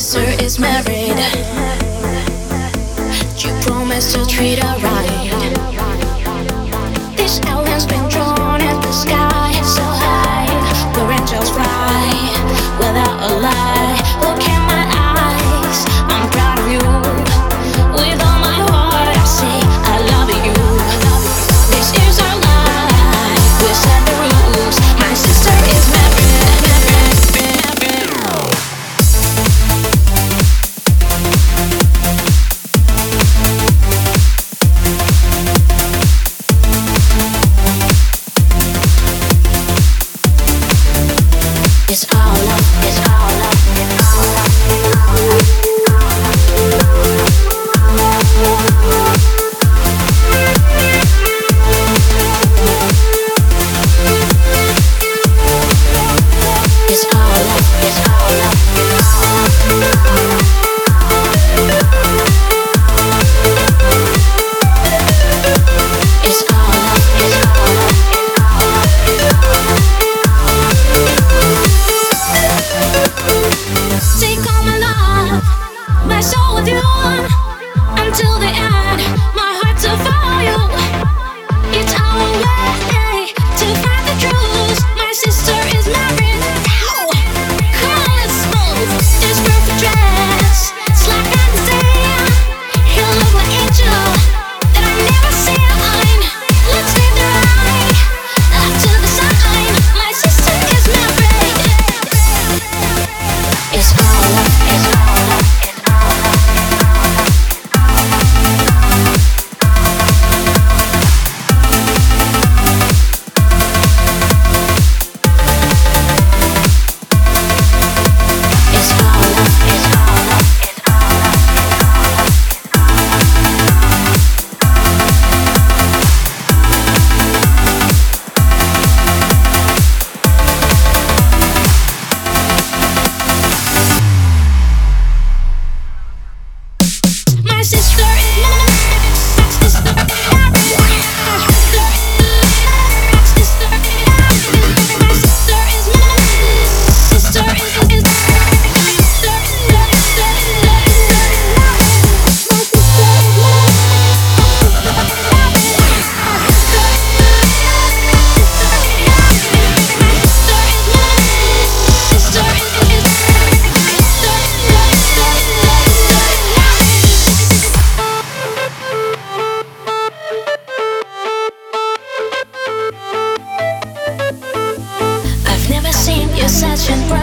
sister is married. You promised to treat her right. attention.